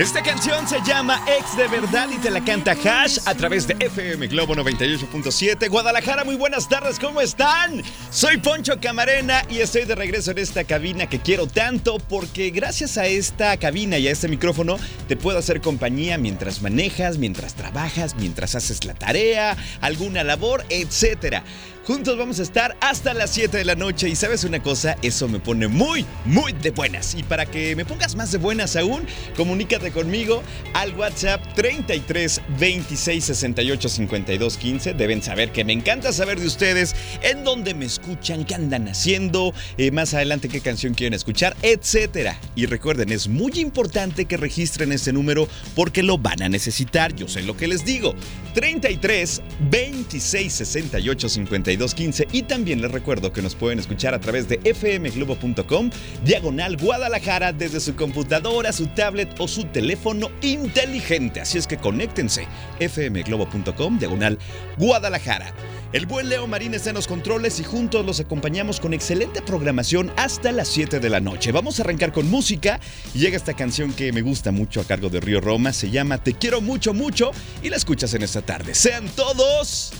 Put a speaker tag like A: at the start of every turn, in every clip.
A: Esta canción se llama Ex de Verdad y te la canta Hash a través de FM Globo 98.7. Guadalajara, muy buenas tardes, ¿cómo están? Soy Poncho Camarena y estoy de regreso en esta cabina que quiero tanto porque gracias a esta cabina y a este micrófono te puedo hacer compañía mientras manejas, mientras trabajas, mientras haces la tarea, alguna labor, etcétera. Juntos vamos a estar hasta las 7 de la noche y sabes una cosa, eso me pone muy, muy de buenas. Y para que me pongas más de buenas aún, comunícate conmigo al WhatsApp 33 26 68 52 15. Deben saber que me encanta saber de ustedes en dónde me escuchan, qué andan haciendo, eh, más adelante qué canción quieren escuchar, etcétera. Y recuerden, es muy importante que registren este número porque lo van a necesitar. Yo sé lo que les digo. 33 26 68 52 15 y también les recuerdo que nos pueden escuchar a través de fmglobo.com diagonal Guadalajara desde su computadora, su tablet o su teléfono inteligente. Así es que conéctense fmglobo.com diagonal Guadalajara. El buen Leo Marín está en los controles y juntos los acompañamos con excelente programación hasta las 7 de la noche. Vamos a arrancar con música llega esta canción que me gusta mucho a cargo de Río Roma. Se llama Te quiero mucho, mucho y la escuchas en esta tarde. Sean todos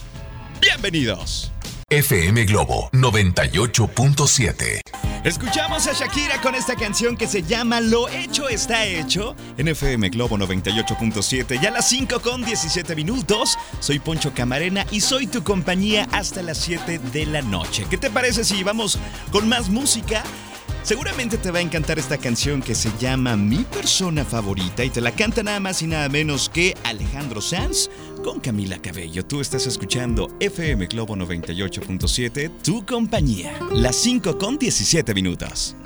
A: bienvenidos.
B: FM Globo 98.7.
A: Escuchamos a Shakira con esta canción que se llama Lo hecho está hecho en FM Globo 98.7. Ya a las 5 con 17 minutos. Soy Poncho Camarena y soy tu compañía hasta las 7 de la noche. ¿Qué te parece si vamos con más música? Seguramente te va a encantar esta canción que se llama Mi persona favorita y te la canta nada más y nada menos que Alejandro Sanz con Camila Cabello. Tú estás escuchando FM Globo 98.7, tu compañía. Las 5 con 17 minutos.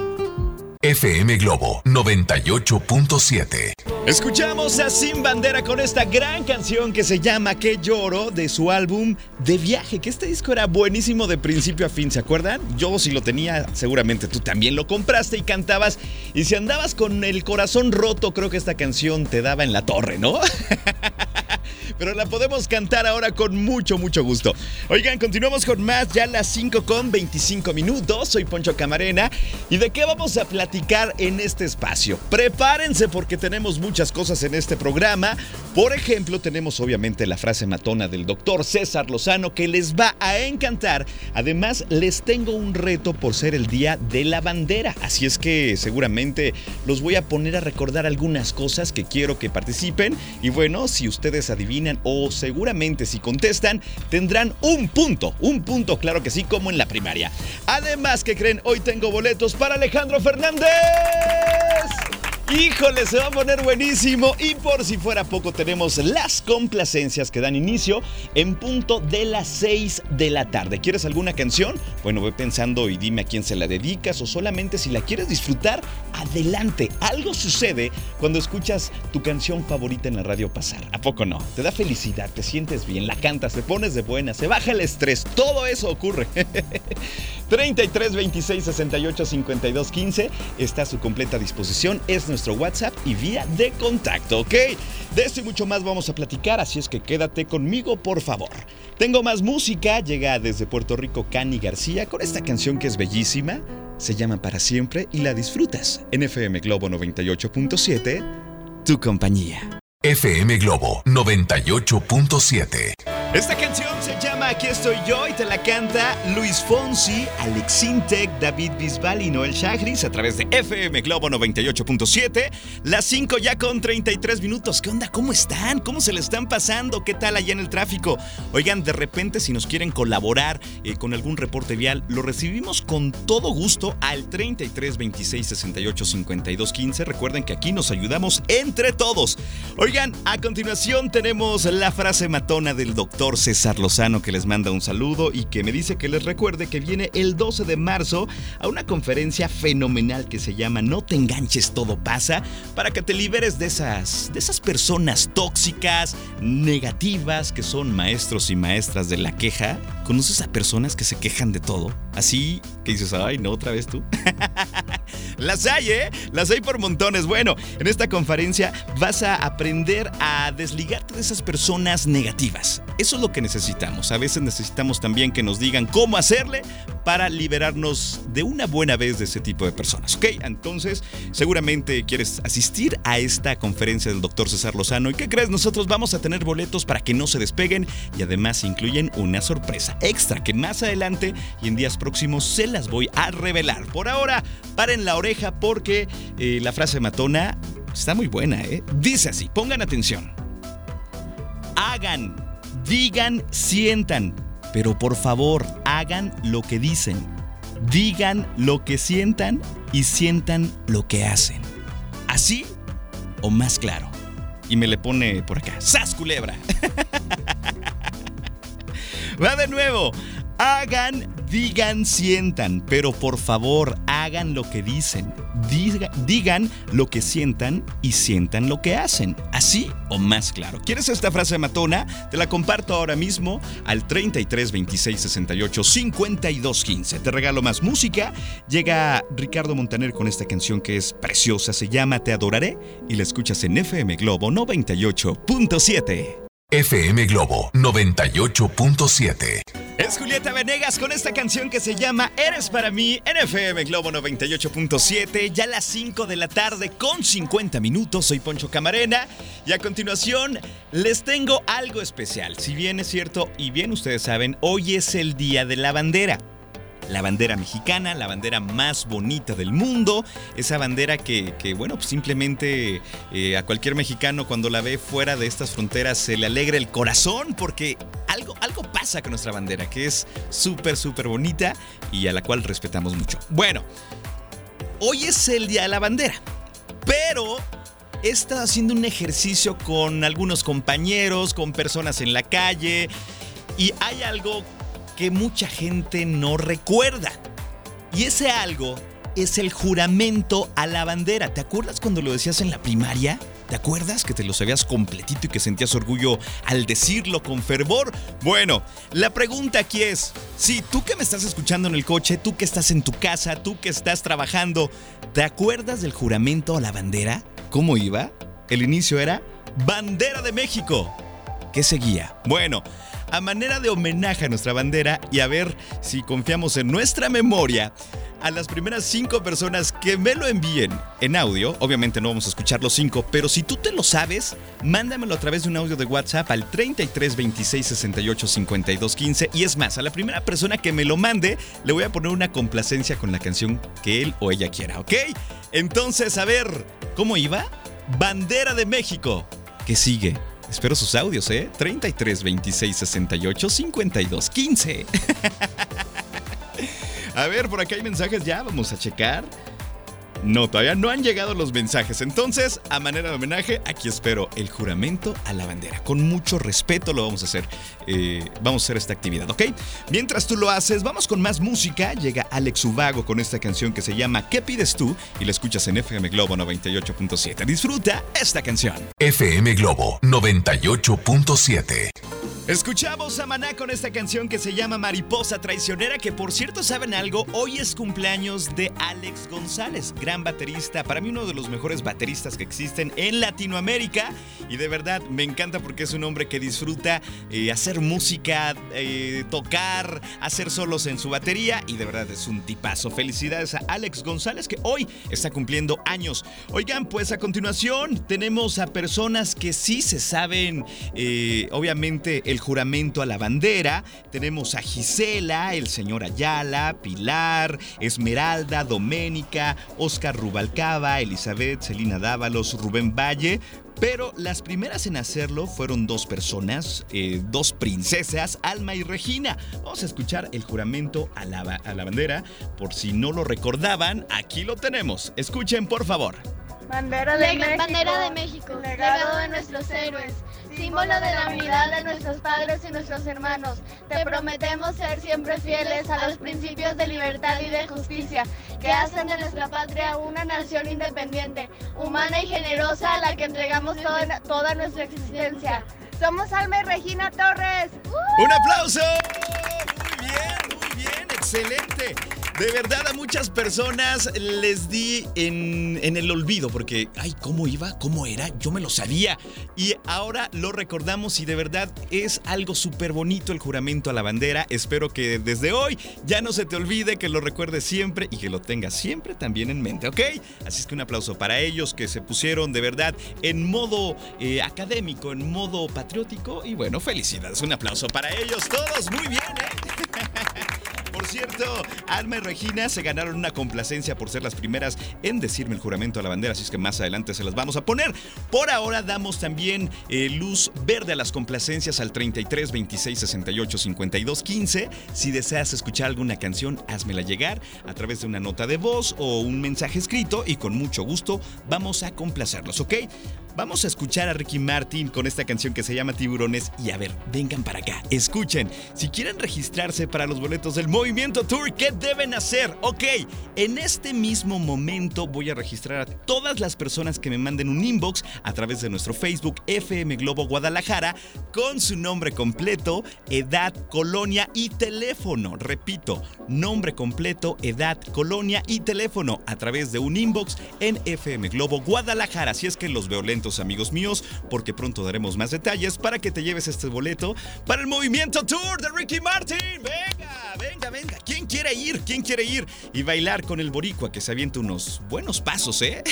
B: FM Globo 98.7.
A: Escuchamos a Sin Bandera con esta gran canción que se llama Que lloro de su álbum De Viaje, que este disco era buenísimo de principio a fin, ¿se acuerdan? Yo si lo tenía, seguramente tú también lo compraste y cantabas. Y si andabas con el corazón roto, creo que esta canción te daba en la torre, ¿no? pero la podemos cantar ahora con mucho, mucho gusto. Oigan, continuamos con más, ya las 5 con 25 minutos. Soy Poncho Camarena. ¿Y de qué vamos a platicar en este espacio? Prepárense porque tenemos muchas cosas en este programa. Por ejemplo, tenemos obviamente la frase matona del doctor César Lozano que les va a encantar. Además, les tengo un reto por ser el día de la bandera. Así es que seguramente los voy a poner a recordar algunas cosas que quiero que participen. Y bueno, si ustedes adivinan o seguramente si contestan tendrán un punto, un punto claro que sí como en la primaria. Además, que creen? Hoy tengo boletos para Alejandro Fernández. Híjole, se va a poner buenísimo. Y por si fuera poco, tenemos las complacencias que dan inicio en punto de las 6 de la tarde. ¿Quieres alguna canción? Bueno, voy pensando y dime a quién se la dedicas o solamente si la quieres disfrutar, adelante. Algo sucede cuando escuchas tu canción favorita en la radio pasar. ¿A poco no? Te da felicidad, te sientes bien, la cantas, te pones de buena, se baja el estrés. Todo eso ocurre. 33 26 68 52 15 está a su completa disposición. Es nuestro WhatsApp y vía de contacto, ¿ok? De esto y mucho más vamos a platicar, así es que quédate conmigo, por favor. Tengo más música, llega desde Puerto Rico Cani García con esta canción que es bellísima, se llama Para Siempre y la disfrutas en FM Globo 98.7, tu compañía.
B: FM Globo 98.7.
A: Esta canción se llama llama Aquí estoy yo y te la canta Luis Fonsi, Alex Intec, David Bisbal y Noel Chagris a través de FM Globo 98.7. Las 5 ya con 33 minutos. ¿Qué onda? ¿Cómo están? ¿Cómo se le están pasando? ¿Qué tal allá en el tráfico? Oigan, de repente si nos quieren colaborar eh, con algún reporte vial, lo recibimos con todo gusto al 33 26 68 52 15. Recuerden que aquí nos ayudamos entre todos. Oigan, a continuación tenemos la frase matona del doctor César Lozano que les manda un saludo y que me dice que les recuerde que viene el 12 de marzo a una conferencia fenomenal que se llama No te enganches, todo pasa, para que te liberes de esas, de esas personas tóxicas, negativas, que son maestros y maestras de la queja. ¿Conoces a personas que se quejan de todo? Así que dices, ay, no, otra vez tú. Las hay, ¿eh? Las hay por montones. Bueno, en esta conferencia vas a aprender a desligarte de esas personas negativas. Eso es lo que necesitamos. A veces necesitamos también que nos digan cómo hacerle para liberarnos de una buena vez de ese tipo de personas. ¿Ok? Entonces, seguramente quieres asistir a esta conferencia del doctor César Lozano. ¿Y qué crees? Nosotros vamos a tener boletos para que no se despeguen y además incluyen una sorpresa extra que más adelante y en días próximos se las voy a revelar. Por ahora, paren la porque eh, la frase matona está muy buena, ¿eh? Dice así, pongan atención. Hagan, digan, sientan, pero por favor hagan lo que dicen. Digan lo que sientan y sientan lo que hacen. ¿Así o más claro? Y me le pone por acá, ¡Sas culebra! Va de nuevo. Hagan, digan, sientan, pero por favor hagan lo que dicen. digan lo que sientan y sientan lo que hacen. Así o más claro. ¿Quieres esta frase matona? Te la comparto ahora mismo al 33 26 68 52 15. Te regalo más música. Llega Ricardo Montaner con esta canción que es preciosa. Se llama Te adoraré y la escuchas en FM Globo 98.7.
B: FM Globo 98.7.
A: Es Julieta Venegas con esta canción que se llama Eres para mí en FM Globo 98.7, ya las 5 de la tarde con 50 minutos. Soy Poncho Camarena y a continuación les tengo algo especial. Si bien es cierto y bien ustedes saben, hoy es el Día de la Bandera la bandera mexicana, la bandera más bonita del mundo, esa bandera que, bueno, pues simplemente eh, a cualquier mexicano cuando la ve fuera de estas fronteras se le alegra el corazón porque algo, algo pasa con nuestra bandera, que es súper, súper bonita y a la cual respetamos mucho. Bueno, hoy es el Día de la Bandera, pero he estado haciendo un ejercicio con algunos compañeros, con personas en la calle, y hay algo que mucha gente no recuerda. Y ese algo es el juramento a la bandera. ¿Te acuerdas cuando lo decías en la primaria? ¿Te acuerdas que te lo sabías completito y que sentías orgullo al decirlo con fervor? Bueno, la pregunta aquí es, si tú que me estás escuchando en el coche, tú que estás en tu casa, tú que estás trabajando, ¿te acuerdas del juramento a la bandera? ¿Cómo iba? El inicio era Bandera de México. ¿Qué seguía? Bueno, a manera de homenaje a nuestra bandera y a ver si confiamos en nuestra memoria a las primeras cinco personas que me lo envíen en audio. Obviamente no vamos a escuchar los cinco, pero si tú te lo sabes, mándamelo a través de un audio de WhatsApp al 33 26 68 52 15. Y es más, a la primera persona que me lo mande, le voy a poner una complacencia con la canción que él o ella quiera, ¿ok? Entonces, a ver, ¿cómo iba? Bandera de México. ¿Qué sigue? Espero sus audios, ¿eh? 33 26 68 52 15. A ver, por acá hay mensajes ya, vamos a checar. No, todavía no han llegado los mensajes. Entonces, a manera de homenaje, aquí espero el juramento a la bandera. Con mucho respeto lo vamos a hacer. Eh, vamos a hacer esta actividad, ¿ok? Mientras tú lo haces, vamos con más música. Llega Alex Ubago con esta canción que se llama ¿Qué pides tú? Y la escuchas en FM Globo 98.7. Disfruta esta canción.
B: FM Globo 98.7.
A: Escuchamos a Maná con esta canción que se llama Mariposa Traicionera, que por cierto, ¿saben algo? Hoy es cumpleaños de Alex González, gran baterista, para mí uno de los mejores bateristas que existen en Latinoamérica y de verdad me encanta porque es un hombre que disfruta eh, hacer música, eh, tocar, hacer solos en su batería y de verdad es un tipazo. Felicidades a Alex González que hoy está cumpliendo años. Oigan, pues a continuación tenemos a personas que sí se saben, eh, obviamente, el juramento a la bandera. Tenemos a Gisela, el señor Ayala, Pilar, Esmeralda, Doménica, Oscar Rubalcaba, Elizabeth, Celina Dávalos, Rubén Valle. Pero las primeras en hacerlo fueron dos personas, eh, dos princesas, Alma y Regina. Vamos a escuchar el juramento a la, a la bandera. Por si no lo recordaban, aquí lo tenemos. Escuchen, por favor.
C: Bandera de, México, bandera de México, legado de nuestros héroes, símbolo de la unidad de nuestros padres y nuestros hermanos. Te prometemos ser siempre fieles a los principios de libertad y de justicia que hacen de nuestra patria una nación independiente, humana y generosa a la que entregamos toda, nuestra existencia. Somos Alma y Regina Torres.
A: ¡Un aplauso! Muy bien, muy bien, excelente. De verdad a muchas personas les di en, el olvido porque, ay, ¿cómo iba? ¿Cómo era? Yo me lo sabía. Y ahora lo recordamos y de verdad es algo súper bonito el juramento a la bandera. Espero que desde hoy ya no se te olvide, que lo recuerdes siempre y que lo tengas siempre también en mente, ¿ok? Así es que un aplauso para ellos que se pusieron de verdad en modo eh, académico, en modo patriótico. Y bueno, felicidades. Un aplauso para ellos todos. Muy bien, ¿eh? Cierto, Alma y Regina se ganaron una complacencia por ser las primeras en decirme el juramento a la bandera, así es que más adelante se las vamos a poner. Por ahora damos también eh, luz verde a las complacencias al 33 26 68 52 15. Si deseas escuchar alguna canción, házmela llegar a través de una nota de voz o un mensaje escrito y con mucho gusto vamos a complacerlos, ¿ok? Vamos a escuchar a Ricky Martin con esta canción que se llama Tiburones y a ver, vengan para acá, escuchen. Si quieren registrarse para los boletos del Movimiento Tour, ¿qué deben hacer? Ok, en este mismo momento voy a registrar a todas las personas que me manden un inbox a través de nuestro Facebook FM Globo Guadalajara con su nombre completo, edad, colonia y teléfono. Repito, nombre completo, edad, colonia y teléfono a través de un inbox en FM Globo Guadalajara. Si es que los veo lentos amigos míos, porque pronto daremos más detalles para que te lleves este boleto para el Movimiento Tour de Ricky Martin. Venga, ¿Quién quiere ir? Y bailar con el boricua que se avienta unos buenos pasos, ¿eh?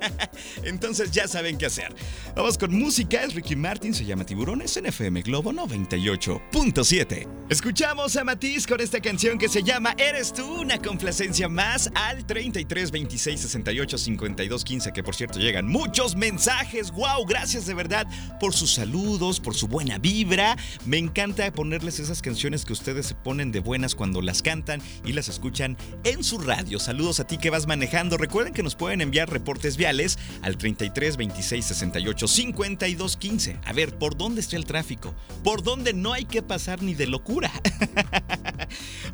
A: Entonces ya saben qué hacer. Vamos con música. Es Ricky Martin, se llama Tiburones en FM Globo 98.7. Escuchamos a Matiz con esta canción que se llama Eres tú, una complacencia más al 33 26 68 52 15, que por cierto llegan muchos mensajes Wow, gracias de verdad por sus saludos, por su buena vibra. Me encanta ponerles esas canciones que ustedes se ponen de buenas cuando las cantan y las escuchan en su radio. Saludos a ti que vas manejando. Recuerden que nos pueden enviar reportes viales al 33 26 68 52 15. A ver, ¿por dónde está el tráfico? ¿Por dónde no hay que pasar ni de locura?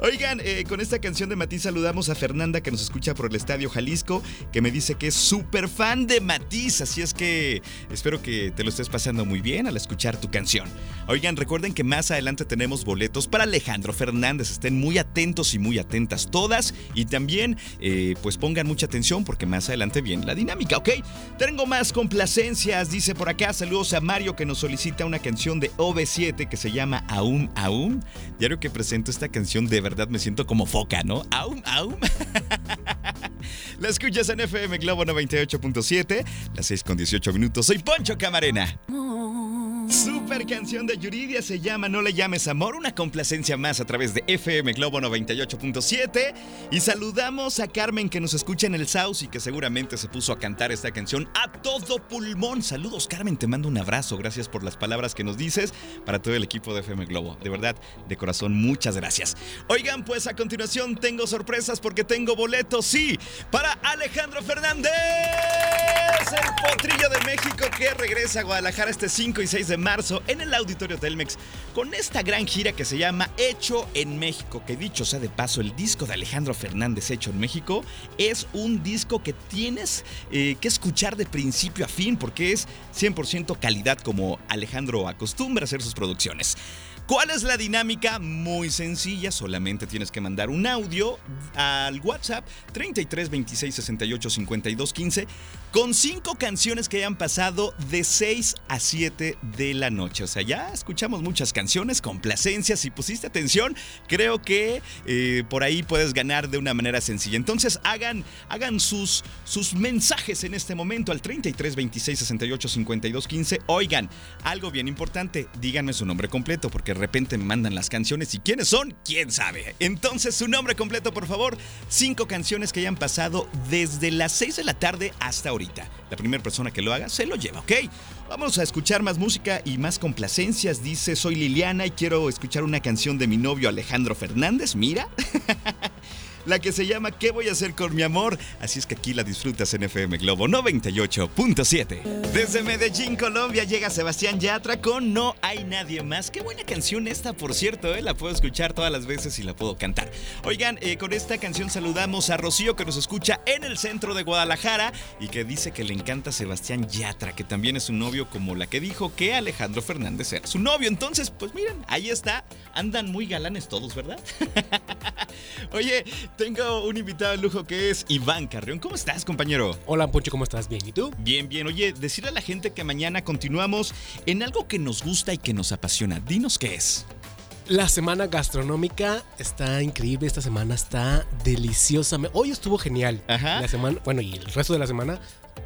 A: Oigan, eh, con esta canción de Matiz saludamos a Fernanda que nos escucha por el Estadio Jalisco, que me dice que es súper fan de Matiz, así es que espero que te lo estés pasando muy bien al escuchar tu canción. Oigan, recuerden que más adelante tenemos boletos para Alejandro Fernández. Estén muy atentos y muy atentas todas. Y también, eh, pues pongan mucha atención porque más adelante viene la dinámica, ¿ok? Tengo más complacencias, dice por acá. Saludos a Mario que nos solicita una canción de OV7 que se llama Aún, Aún. Diario que presento esta canción, de verdad me siento como foca, ¿no? Aún, Aún. La escuchas en FM Globo 98.7, las 6 con 18 minutos. Soy Poncho Camarena. Canción de Yuridia se llama No le llames amor, una complacencia más a través de FM Globo 98.7. Y saludamos a Carmen que nos escucha en el South y que seguramente se puso a cantar esta canción a todo pulmón. Saludos Carmen, te mando un abrazo, gracias por las palabras que nos dices para todo el equipo de FM Globo. De verdad, de corazón, muchas gracias. Oigan, pues a continuación tengo sorpresas porque tengo boletos, sí, para Alejandro Fernández, el potrillo de México que regresa a Guadalajara este 5 y 6 de marzo en el Auditorio Telmex con esta gran gira que se llama Hecho en México, que dicho sea de paso, el disco de Alejandro Fernández Hecho en México es un disco que tienes eh, que escuchar de principio a fin porque es 100% calidad como Alejandro acostumbra hacer sus producciones. ¿Cuál es la dinámica? Muy sencilla, solamente tienes que mandar un audio al WhatsApp 33 26 68 52 15 con cinco canciones que hayan pasado de 6 a 7 de la noche. O sea, ya escuchamos muchas canciones, complacencias. Si pusiste atención, creo que eh, por ahí puedes ganar de una manera sencilla. Entonces, hagan, hagan sus, sus mensajes en este momento al 33 26 68 52 15. Oigan, algo bien importante, díganme su nombre completo, porque de repente me mandan las canciones y quiénes son, quién sabe. Entonces, su nombre completo, por favor. Cinco canciones que hayan pasado desde las 6 de la tarde hasta ahora. La primera persona que lo haga se lo lleva, ¿ok? Vamos a escuchar más música y más complacencias. Dice, soy Liliana y quiero escuchar una canción de mi novio Alejandro Fernández. Mira. la que se llama ¿Qué voy a hacer con mi amor? Así es que aquí la disfrutas en FM Globo 98.7. Desde Medellín, Colombia, llega Sebastián Yatra con No hay nadie más. Qué buena canción esta, por cierto, ¿eh? la puedo escuchar todas las veces y la puedo cantar. Oigan, eh, con esta canción saludamos a Rocío que nos escucha en el centro de Guadalajara y que dice que le encanta Sebastián Yatra, que también es su novio como la que dijo que Alejandro Fernández era su novio. Entonces, pues miren, ahí está. Andan muy galanes todos, ¿verdad? Oye, tengo un invitado de lujo que es Iván Carrión. ¿Cómo estás, compañero?
D: Hola, Poncho, ¿cómo estás? Bien, ¿y tú?
A: Bien, bien. Oye, decirle a la gente que mañana continuamos en algo que nos gusta y que nos apasiona. Dinos qué es.
D: La semana gastronómica está increíble, esta semana está deliciosa. Hoy estuvo genial.
A: Ajá.
D: La semana, bueno, y el resto de la semana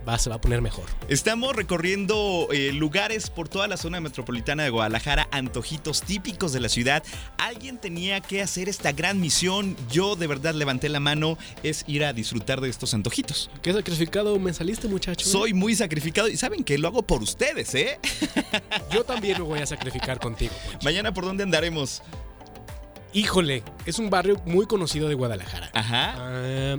D: va, se va a poner mejor.
A: Estamos recorriendo eh, lugares por toda la zona metropolitana de Guadalajara, antojitos típicos de la ciudad. Alguien tenía que hacer esta gran misión. Yo de verdad levanté la mano, es ir a disfrutar de estos antojitos.
D: ¿Qué sacrificado me saliste, muchacho?
A: Soy muy sacrificado y saben que lo hago por ustedes, ¿eh?
D: Yo también me voy a sacrificar contigo.
A: Mañana, ¿por dónde andaremos?
D: Híjole, es un barrio muy conocido de Guadalajara.
A: Ajá.
D: Ah,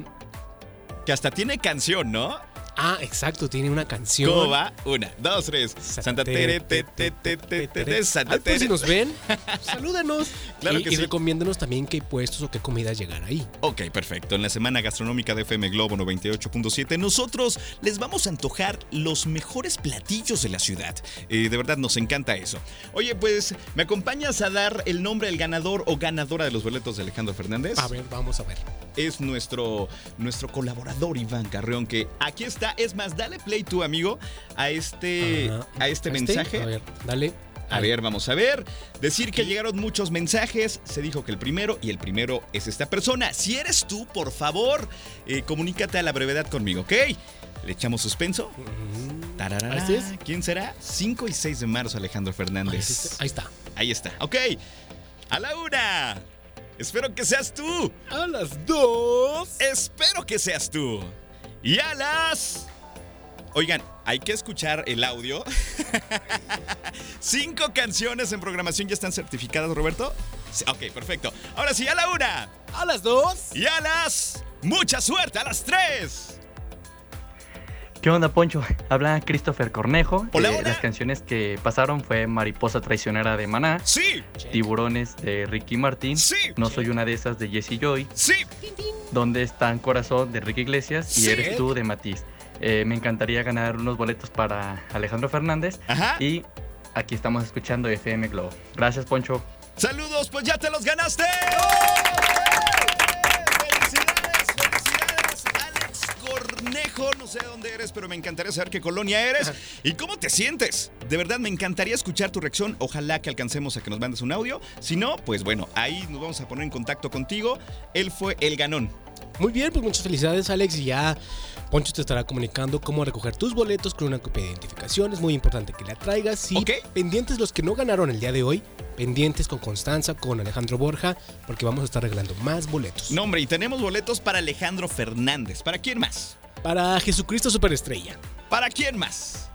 A: Que hasta tiene canción, ¿no?
D: Ah, exacto, tiene una canción.
A: ¿Cómo va? Una, dos, tres. Santa Tere, te, te, te, Santa
D: pues si
A: Tere.
D: nos ven, salúdanos.
A: Claro
D: y,
A: que
D: y
A: sí.
D: recomiéndanos también qué puestos o qué comidas llegar ahí.
A: Ok, perfecto. En la semana gastronómica de FM Globo 98.7, nosotros les vamos a antojar los mejores platillos de la ciudad. De verdad, nos encanta eso. Oye, pues, ¿me acompañas a dar el nombre del ganador o ganadora de los boletos de Alejandro Fernández?
D: A ver, vamos a ver.
A: Es nuestro, nuestro colaborador Iván Carreón, que aquí está. Es más, dale play tú, amigo, a este,
D: Ajá.
A: a este
D: ¿A
A: mensaje.
D: A ver, dale.
A: A ver, vamos a ver. Decir que llegaron muchos mensajes. Se dijo que el primero y el primero es esta persona. Si eres tú, por favor, eh, comunícate a la brevedad conmigo, ¿ok? Le echamos suspenso.
D: Mm,
A: Tararara.
D: ¿Este es?
A: ¿Quién será? 5 y 6 de marzo, Alejandro Fernández.
D: ahí está.
A: Ahí está. Ok. A la una. Espero que seas tú.
D: A las dos.
A: Espero que seas tú. Y a las... Oigan, hay que escuchar el audio. Cinco canciones en programación ya están certificadas, Roberto. Sí, ok, perfecto. Ahora sí, a la una.
D: A las dos.
A: Y a las... Mucha suerte, a las tres.
E: ¿Qué onda, Poncho? Habla Christopher Cornejo.
A: Hola,
E: Eh,
A: hola.
E: Las canciones que pasaron fue Mariposa Traicionera de Maná,
A: Sí,
E: Tiburones de Ricky Martin,
A: sí,
E: No Soy Una de esas de Jesse Joy,
A: sí.
E: Donde está Corazón de Ricky Iglesias y
A: Sí.
E: Eres tú de Matiz. Eh, me encantaría ganar unos boletos para Alejandro Fernández
A: Ajá.
E: y aquí estamos escuchando FM Globo. Gracias, Poncho.
A: Saludos, pues ya te los ganaste. Felicidades, Cornejo. No sé de dónde eres, pero me encantaría saber qué colonia eres y cómo te sientes. De verdad, me encantaría escuchar tu reacción. Ojalá que alcancemos a que nos mandes un audio. Si no, pues bueno, ahí nos vamos a poner en contacto contigo. Él fue el ganón.
D: Muy bien, pues muchas felicidades, Alex. Y ya Poncho te estará comunicando cómo recoger tus boletos con una copia de identificación. Es muy importante que la traigas. Y pendientes los que no ganaron el día de hoy, pendientes con Constanza, con Alejandro Borja, porque vamos a estar regalando más boletos.
A: No, hombre, y tenemos boletos para Alejandro Fernández. ¿Para quién más?
D: Para Jesucristo Superestrella.
A: ¿Para quién más?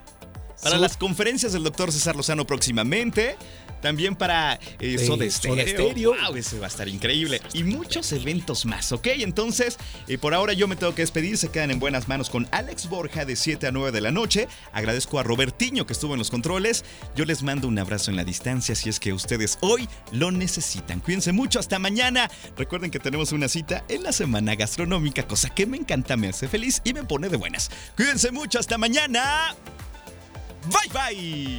A: Para
D: So-
A: las conferencias del doctor César Lozano próximamente. También para eh,
D: Sí,
A: Soda. Stereo. Wow, ese va a estar increíble. Y muchos eventos más, ¿ok? Entonces, eh, por ahora yo me tengo que despedir. Se quedan en buenas manos con Alex Borja de 7 a 9 de la noche. Agradezco a Robertiño que estuvo en los controles. Yo les mando un abrazo en la distancia si es que ustedes hoy lo necesitan. Cuídense mucho. Hasta mañana. Recuerden que tenemos una cita en la semana gastronómica, cosa que me encanta, me hace feliz y me pone de buenas. Cuídense mucho. Hasta mañana. Vai, vai!